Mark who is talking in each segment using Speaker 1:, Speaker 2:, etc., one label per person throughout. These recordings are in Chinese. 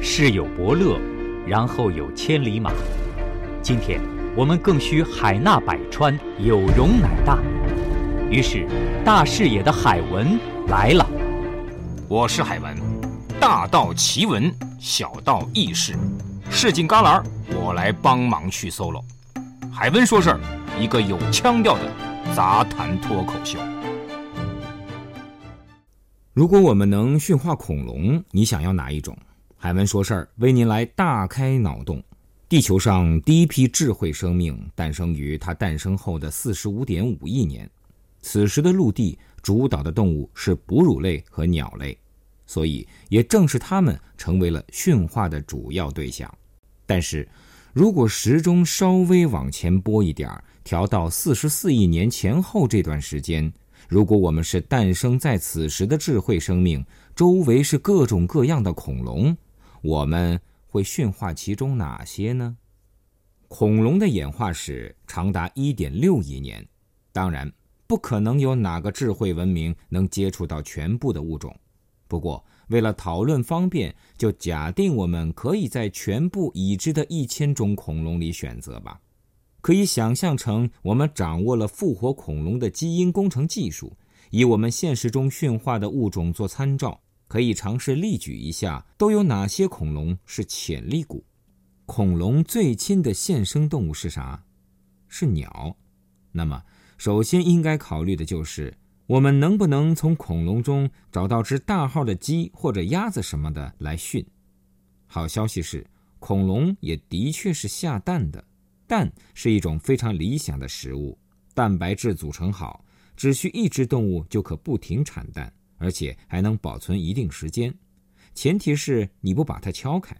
Speaker 1: 世有伯乐，然后有千里马。今天我们更需海纳百川，有容乃大。于是，大视野的海文来了。
Speaker 2: 我是海文，大道奇闻，小道轶事，市井旮旯，我来帮忙去 solo。海文说事儿，一个有腔调的杂谈脱口秀。
Speaker 3: 如果我们能驯化恐龙，你想要哪一种？海文说事儿为您来大开脑洞。地球上第一批智慧生命诞生于它诞生后的四十五点五亿年，此时的陆地主导的动物是哺乳类和鸟类，所以也正是它们成为了驯化的主要对象。但是，如果时钟稍微往前拨一点儿，调到四十四亿年前后这段时间。如果我们是诞生在此时的智慧生命，周围是各种各样的恐龙，我们会驯化其中哪些呢？恐龙的演化史长达一点六亿年，当然不可能有哪个智慧文明能接触到全部的物种。不过，为了讨论方便，就假定我们可以在全部已知的一千种恐龙里选择吧。可以想象成我们掌握了复活恐龙的基因工程技术，以我们现实中驯化的物种做参照，可以尝试例举一下都有哪些恐龙是潜力股。恐龙最亲的现生动物是啥？是鸟。那么，首先应该考虑的就是我们能不能从恐龙中找到只大号的鸡或者鸭子什么的来驯。好消息是，恐龙也的确是下蛋的。蛋是一种非常理想的食物，蛋白质组成好，只需一只动物就可不停产蛋，而且还能保存一定时间。前提是你不把它敲开。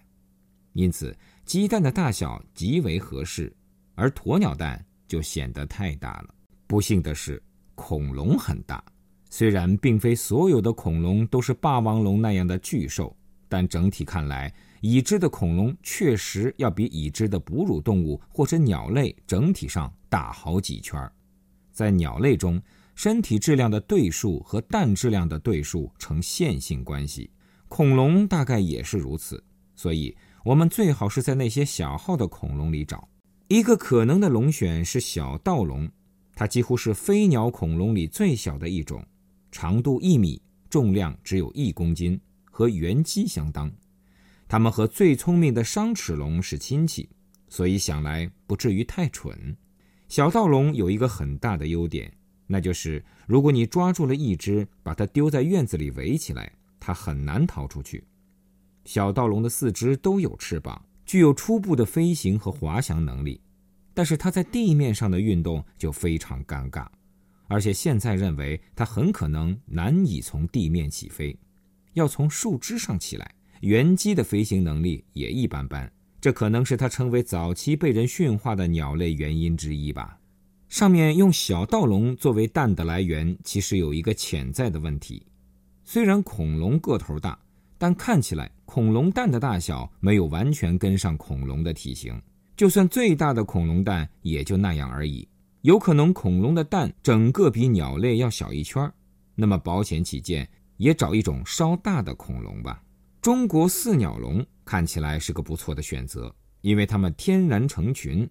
Speaker 3: 因此，鸡蛋的大小极为合适，而鸵鸟蛋就显得太大了。不幸的是，恐龙很大，虽然并非所有的恐龙都是霸王龙那样的巨兽，但整体看来。已知的恐龙确实要比已知的哺乳动物或者鸟类整体上大好几圈在鸟类中，身体质量的对数和蛋质量的对数呈线性关系，恐龙大概也是如此。所以，我们最好是在那些小号的恐龙里找。一个可能的龙选是小盗龙，它几乎是飞鸟恐龙里最小的一种，长度一米，重量只有一公斤，和原鸡相当。它们和最聪明的商齿龙是亲戚，所以想来不至于太蠢。小盗龙有一个很大的优点，那就是如果你抓住了一只，把它丢在院子里围起来，它很难逃出去。小盗龙的四肢都有翅膀，具有初步的飞行和滑翔能力，但是它在地面上的运动就非常尴尬，而且现在认为它很可能难以从地面起飞，要从树枝上起来。原鸡的飞行能力也一般般，这可能是它成为早期被人驯化的鸟类原因之一吧。上面用小盗龙作为蛋的来源，其实有一个潜在的问题：虽然恐龙个头大，但看起来恐龙蛋的大小没有完全跟上恐龙的体型。就算最大的恐龙蛋也就那样而已。有可能恐龙的蛋整个比鸟类要小一圈那么保险起见，也找一种稍大的恐龙吧。中国四鸟龙看起来是个不错的选择，因为它们天然成群，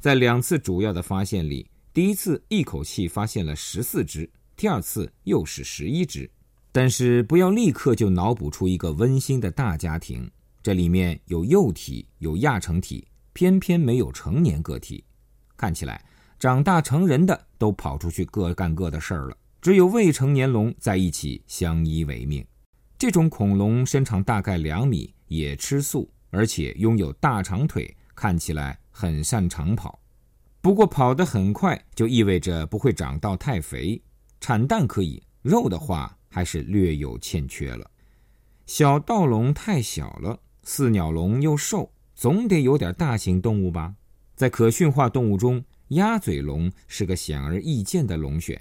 Speaker 3: 在两次主要的发现里，第一次一口气发现了十四只，第二次又是十一只。但是不要立刻就脑补出一个温馨的大家庭，这里面有幼体，有亚成体，偏偏没有成年个体。看起来长大成人的都跑出去各干各的事儿了，只有未成年龙在一起相依为命。这种恐龙身长大概两米，也吃素，而且拥有大长腿，看起来很擅长跑。不过跑得很快，就意味着不会长到太肥。产蛋可以，肉的话还是略有欠缺了。小盗龙太小了，四鸟龙又瘦，总得有点大型动物吧？在可驯化动物中，鸭嘴龙是个显而易见的龙选。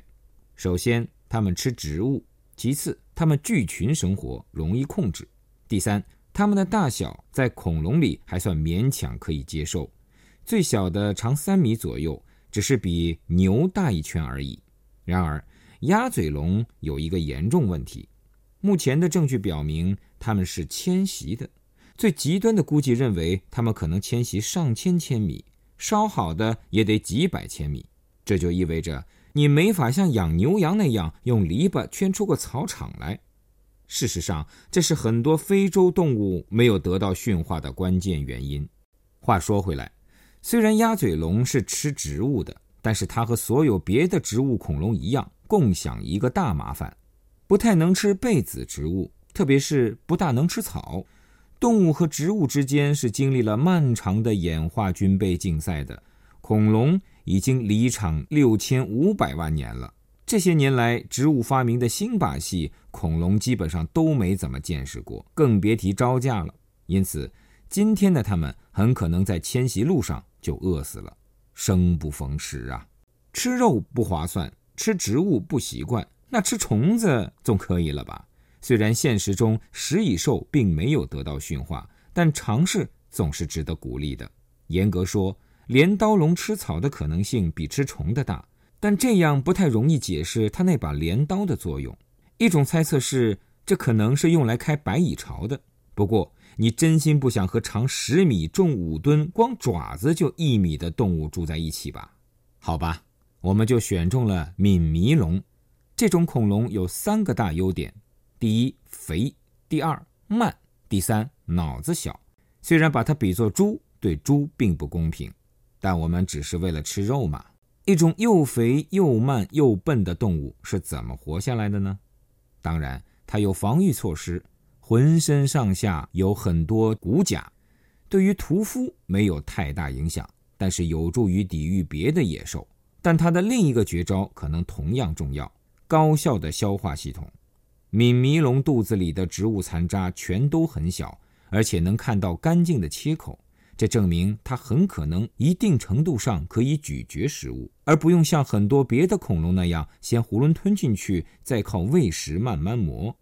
Speaker 3: 首先，它们吃植物。其次，它们聚群生活，容易控制。第三，它们的大小在恐龙里还算勉强可以接受，最小的长三米左右，只是比牛大一圈而已。然而，鸭嘴龙有一个严重问题，目前的证据表明它们是迁徙的，最极端的估计认为，它们可能迁徙上千千米，稍好的也得几百千米。这就意味着你没法像养牛羊那样用篱笆圈出个草场来。事实上，这是很多非洲动物没有得到驯化的关键原因。话说回来，虽然鸭嘴龙是吃植物的，但是它和所有别的植物恐龙一样，共享一个大麻烦：不太能吃被子植物，特别是不大能吃草。动物和植物之间是经历了漫长的演化军备竞赛的。恐龙已经离场六千五百万年了。这些年来，植物发明的新把戏，恐龙基本上都没怎么见识过，更别提招架了。因此，今天的他们很可能在迁徙路上就饿死了，生不逢时啊！吃肉不划算，吃植物不习惯，那吃虫子总可以了吧？虽然现实中食蚁兽并没有得到驯化，但尝试总是值得鼓励的。严格说，镰刀龙吃草的可能性比吃虫的大，但这样不太容易解释它那把镰刀的作用。一种猜测是，这可能是用来开白蚁巢的。不过，你真心不想和长十米、重五吨、光爪子就一米的动物住在一起吧？好吧，我们就选中了敏迷龙。这种恐龙有三个大优点。第一，肥；第二，慢；第三，脑子小。虽然把它比作猪，对猪并不公平，但我们只是为了吃肉嘛。一种又肥又慢又笨的动物是怎么活下来的呢？当然，它有防御措施，浑身上下有很多骨甲，对于屠夫没有太大影响，但是有助于抵御别的野兽。但它的另一个绝招可能同样重要：高效的消化系统。敏迷龙肚子里的植物残渣全都很小，而且能看到干净的切口，这证明它很可能一定程度上可以咀嚼食物，而不用像很多别的恐龙那样先囫囵吞进去，再靠喂食慢慢磨。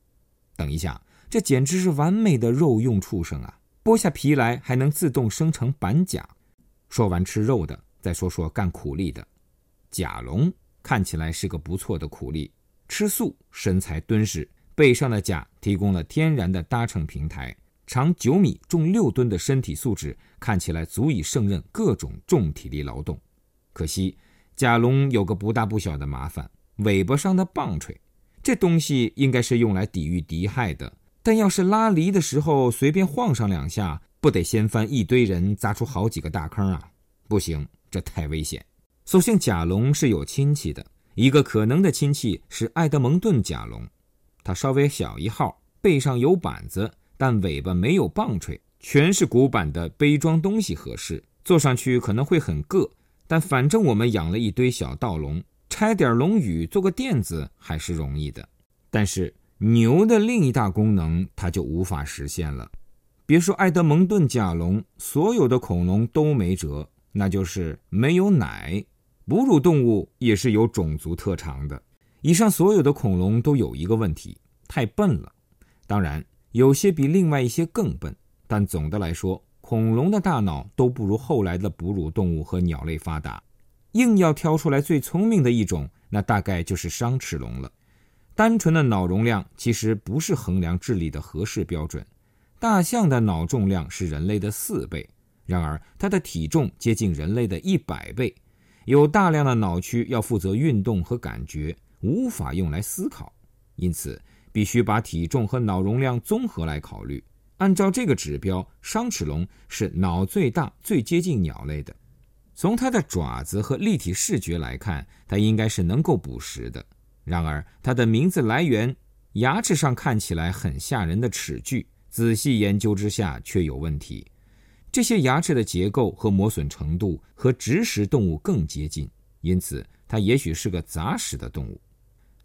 Speaker 3: 等一下，这简直是完美的肉用畜生啊！剥下皮来还能自动生成板甲。说完吃肉的，再说说干苦力的。甲龙看起来是个不错的苦力，吃素，身材敦实。背上的甲提供了天然的搭乘平台，长九米、重六吨的身体素质看起来足以胜任各种重体力劳动。可惜，甲龙有个不大不小的麻烦：尾巴上的棒槌。这东西应该是用来抵御敌害的，但要是拉犁的时候随便晃上两下，不得掀翻一堆人，砸出好几个大坑啊！不行，这太危险。所幸甲龙是有亲戚的，一个可能的亲戚是埃德蒙顿甲龙。它稍微小一号，背上有板子，但尾巴没有棒槌，全是骨板的，背装东西合适。坐上去可能会很硌，但反正我们养了一堆小盗龙，拆点龙羽做个垫子还是容易的。但是牛的另一大功能，它就无法实现了。别说埃德蒙顿甲龙，所有的恐龙都没辙，那就是没有奶。哺乳动物也是有种族特长的。以上所有的恐龙都有一个问题：太笨了。当然，有些比另外一些更笨，但总的来说，恐龙的大脑都不如后来的哺乳动物和鸟类发达。硬要挑出来最聪明的一种，那大概就是商齿龙了。单纯的脑容量其实不是衡量智力的合适标准。大象的脑重量是人类的四倍，然而它的体重接近人类的一百倍，有大量的脑区要负责运动和感觉。无法用来思考，因此必须把体重和脑容量综合来考虑。按照这个指标，商齿龙是脑最大、最接近鸟类的。从它的爪子和立体视觉来看，它应该是能够捕食的。然而，它的名字来源——牙齿上看起来很吓人的齿距，仔细研究之下却有问题。这些牙齿的结构和磨损程度和植食动物更接近，因此它也许是个杂食的动物。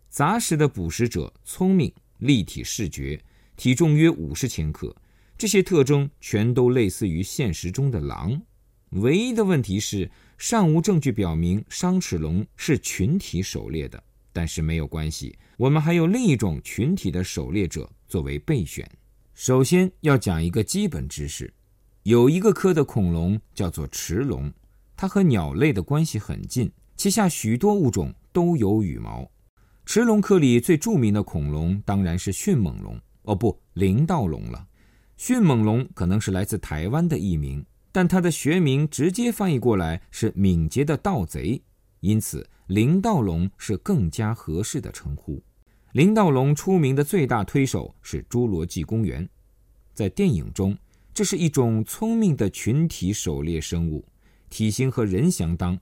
Speaker 3: 杂食的捕食者聪明、立体视觉，体重约五十千克，这些特征全都类似于现实中的狼。唯一的问题是，尚无证据表明商齿龙是群体狩猎的。但是没有关系，我们还有另一种群体的狩猎者作为备选。首先要讲一个基本知识：有一个科的恐龙叫做驰龙，它和鸟类的关系很近，旗下许多物种都有羽毛。驰龙科里最著名的恐龙当然是迅猛龙，哦不，灵盗龙了。迅猛龙可能是来自台湾的译名，但它的学名直接翻译过来是敏捷的盗贼，因此林盗龙是更加合适的称呼。林盗龙出名的最大推手是《侏罗纪公园》，在电影中，这是一种聪明的群体狩猎生物，体型和人相当。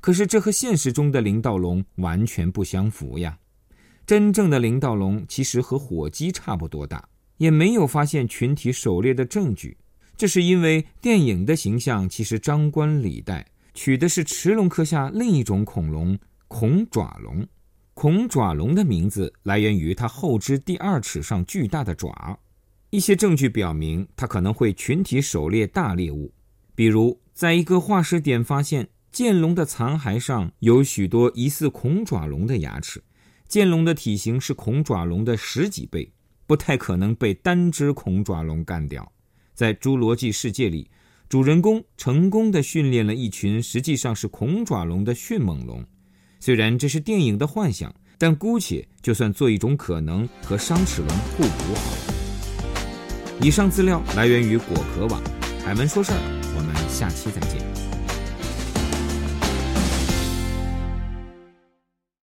Speaker 3: 可是这和现实中的林盗龙完全不相符呀！真正的林盗龙其实和火鸡差不多大，也没有发现群体狩猎的证据。这是因为电影的形象其实张冠李戴，取的是驰龙科下另一种恐龙——恐爪龙。恐爪龙的名字来源于它后肢第二齿上巨大的爪。一些证据表明，它可能会群体狩猎大猎物，比如在一个化石点发现。剑龙的残骸上有许多疑似恐爪龙的牙齿，剑龙的体型是恐爪龙的十几倍，不太可能被单只恐爪龙干掉。在侏罗纪世界里，主人公成功的训练了一群实际上是恐爪龙的迅猛龙。虽然这是电影的幻想，但姑且就算做一种可能和伤齿龙互补好了。以上资料来源于果壳网，海文说事儿，我们下期再见。